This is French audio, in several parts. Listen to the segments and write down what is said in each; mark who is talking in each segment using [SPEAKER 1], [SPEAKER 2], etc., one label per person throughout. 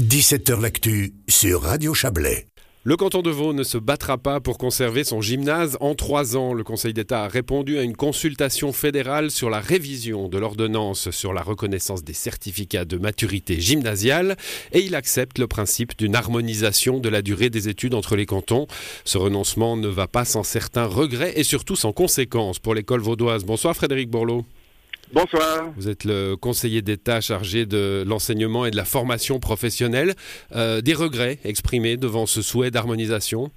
[SPEAKER 1] 17h L'actu sur Radio Chablais.
[SPEAKER 2] Le canton de Vaud ne se battra pas pour conserver son gymnase en trois ans. Le Conseil d'État a répondu à une consultation fédérale sur la révision de l'ordonnance sur la reconnaissance des certificats de maturité gymnasiale et il accepte le principe d'une harmonisation de la durée des études entre les cantons. Ce renoncement ne va pas sans certains regrets et surtout sans conséquences pour l'école vaudoise. Bonsoir Frédéric Borloo.
[SPEAKER 3] Bonsoir.
[SPEAKER 2] Vous êtes le conseiller d'État chargé de l'enseignement et de la formation professionnelle. Euh, des regrets exprimés devant ce souhait d'harmonisation?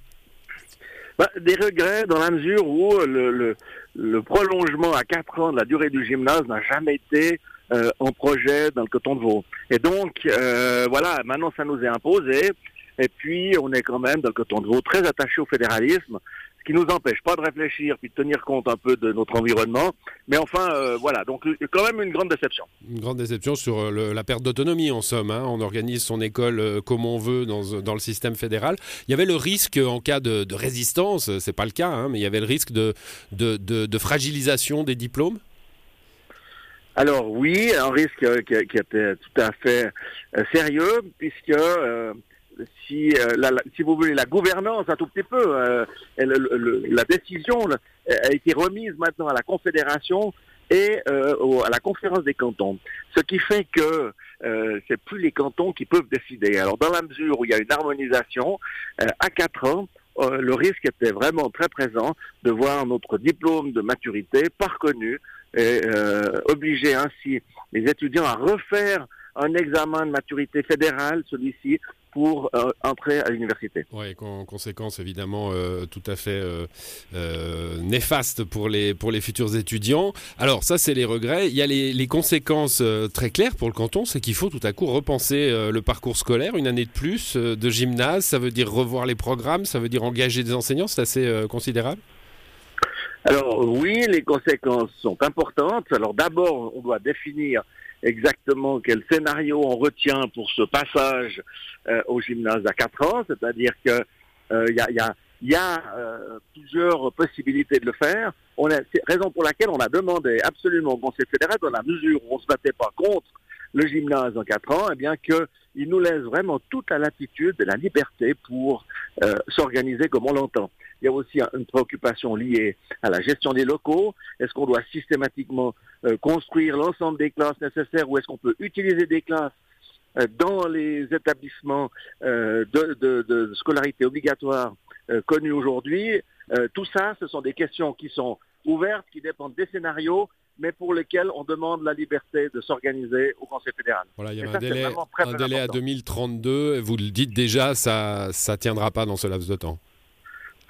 [SPEAKER 3] Bah, Des regrets dans la mesure où le, prolongement à 4 ans de la durée du gymnase n'a jamais été euh, en projet dans le canton de Vaud. Et donc, euh, voilà, maintenant ça nous est imposé. Et puis, on est quand même, dans le canton de Vaud, très attaché au fédéralisme ce qui nous empêche pas de réfléchir puis de tenir compte un peu de notre environnement. Mais enfin, euh, voilà, donc quand même une grande déception.
[SPEAKER 2] Une grande déception sur euh, la perte d'autonomie en somme. Hein. On organise son école euh, comme on veut dans, dans, le système fédéral. Il y avait le risque en cas de, de résistance, c'est pas le cas, hein, mais il y avait le risque de, de, de fragilisation des diplômes?
[SPEAKER 3] Alors oui, un risque qui, qui était tout à fait sérieux puisque si, euh, si vous voulez, la gouvernance un tout petit peu, euh, la décision a été remise maintenant à la Confédération et euh, à la conférence des cantons. Ce qui fait que euh, c'est plus les cantons qui peuvent décider. Alors dans la mesure où il y a une harmonisation, à quatre ans, le risque était vraiment très présent de voir notre diplôme de maturité pas reconnu et obliger ainsi les étudiants à refaire un examen de maturité fédérale, celui-ci, pour euh, entrer à l'université.
[SPEAKER 2] Oui, conséquence évidemment euh, tout à fait euh, néfaste pour les, pour les futurs étudiants. Alors ça, c'est les regrets. Il y a les, les conséquences très claires pour le canton, c'est qu'il faut tout à coup repenser le parcours scolaire, une année de plus de gymnase, ça veut dire revoir les programmes, ça veut dire engager des enseignants, c'est assez considérable?
[SPEAKER 3] Alors oui, les conséquences sont importantes. Alors d'abord, on doit définir exactement quel scénario on retient pour ce passage euh, au gymnase à 4 ans, c'est-à-dire que euh, il y a, y a, y a euh, plusieurs possibilités de le faire. On a, raison pour laquelle on a demandé absolument au Conseil fédéral, dans la mesure où on se battait pas contre le gymnase en 4 ans, eh bien que il nous laisse vraiment toute la latitude et la liberté pour s'organiser comme on l'entend. Il y a aussi une préoccupation liée à la gestion des locaux. Est-ce qu'on doit systématiquement euh, construire l'ensemble des classes nécessaires ou est-ce qu'on peut utiliser des classes euh, dans les établissements euh, de, scolarité obligatoire connus aujourd'hui? Tout ça, ce sont des questions qui sont ouvertes, qui dépendent des scénarios mais pour lesquels on demande la liberté de s'organiser au Conseil fédéral.
[SPEAKER 2] Voilà, il y a un, délai, un délai à 2032, vous le dites déjà, ça ne tiendra pas dans ce laps de temps.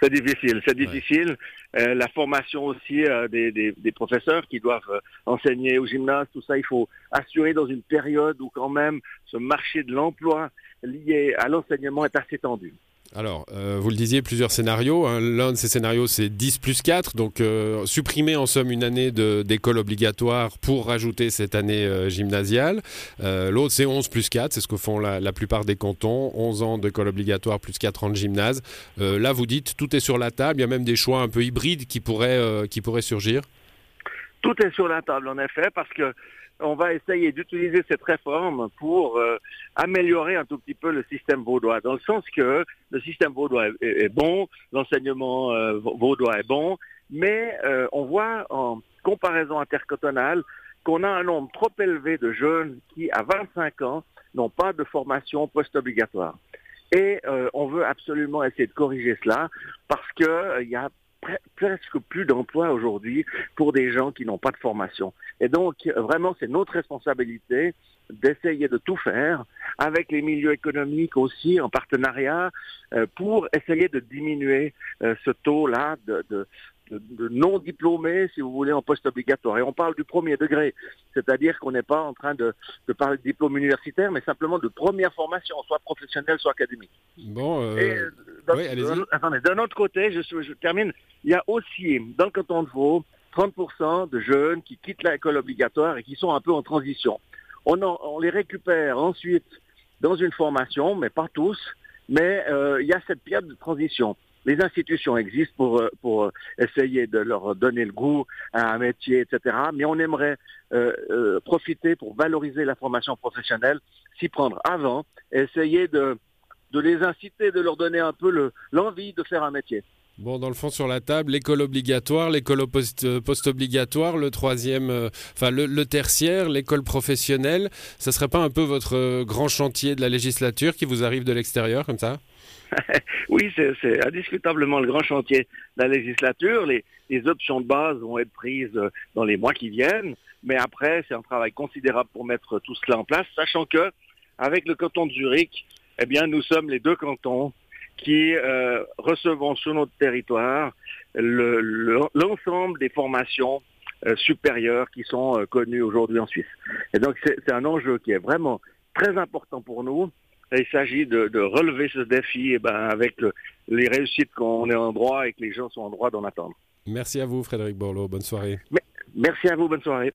[SPEAKER 3] C'est difficile, c'est difficile. Euh, la formation aussi euh, des, des, professeurs qui doivent euh, enseigner au gymnase, tout ça, il faut assurer dans une période où quand même ce marché de l'emploi lié à l'enseignement est assez tendu.
[SPEAKER 2] Alors, euh, vous le disiez, plusieurs scénarios. Hein. L'un de ces scénarios, c'est 10 plus 4, donc euh, supprimer en somme une année d'école obligatoire pour rajouter cette année euh, gymnasiale. L'autre, c'est 11 plus 4, c'est ce que font la, plupart des cantons. 11 ans d'école obligatoire plus 4 ans de gymnase. là, vous dites, tout est sur la table, il y a même des choix un peu hybrides qui pourraient, qui pourraient surgir.
[SPEAKER 3] Tout est sur la table, en effet, parce que on va essayer d'utiliser cette réforme pour euh, améliorer un tout petit peu le système vaudois, dans le sens que le système vaudois est, bon, l'enseignement euh, vaudois est bon, mais euh, on voit en comparaison intercantonale qu'on a un nombre trop élevé de jeunes qui, à 25 ans, n'ont pas de formation post-obligatoire. Et on veut absolument essayer de corriger cela parce qu'il y a presque plus d'emplois aujourd'hui pour des gens qui n'ont pas de formation. Et donc, vraiment, c'est notre responsabilité d'essayer de tout faire avec les milieux économiques aussi en partenariat euh, pour essayer de diminuer euh, ce taux-là de, de, de, non diplômés, si vous voulez, en post-obligatoire. Et on parle du premier degré, c'est-à-dire qu'on n'est pas en train de, parler de diplôme universitaire, mais simplement de première formation, soit professionnelle, soit académique.
[SPEAKER 2] Bon, euh... oui, allez-y.
[SPEAKER 3] Attendez, d'un autre côté, je, je, termine, il y a aussi, dans le canton de Vaud, 30% de jeunes qui quittent l'école obligatoire et qui sont un peu en transition. On, on les récupère ensuite dans une formation, mais pas tous, mais euh, il y a cette période de transition. Les institutions existent pour, euh, pour euh, essayer de leur donner le goût à un métier, etc. Mais on aimerait euh, profiter pour valoriser la formation professionnelle, s'y prendre avant, essayer de, de les inciter, de leur donner un peu l'envie de faire un métier.
[SPEAKER 2] Bon, dans le fond, sur la table, l'école obligatoire, l'école post-obligatoire, le troisième, enfin le, tertiaire, l'école professionnelle. Ça serait pas un peu votre grand chantier de la législature qui vous arrive de l'extérieur comme ça?
[SPEAKER 3] Oui, c'est indiscutablement le grand chantier de la législature. Les, options de base vont être prises dans les mois qui viennent, mais après, c'est un travail considérable pour mettre tout cela en place, sachant que avec le canton de Zurich, eh bien, nous sommes les deux cantons qui euh, recevons sur notre territoire l'ensemble des formations euh, supérieures qui sont euh, connues aujourd'hui en Suisse. Et donc, c'est un enjeu qui est vraiment très important pour nous il s'agit de, relever ce défi eh ben, avec les réussites qu'on est en droit et que les gens sont en droit d'en attendre.
[SPEAKER 2] Merci à vous, Frédéric Borloo. Bonne soirée.
[SPEAKER 3] merci à vous. Bonne soirée.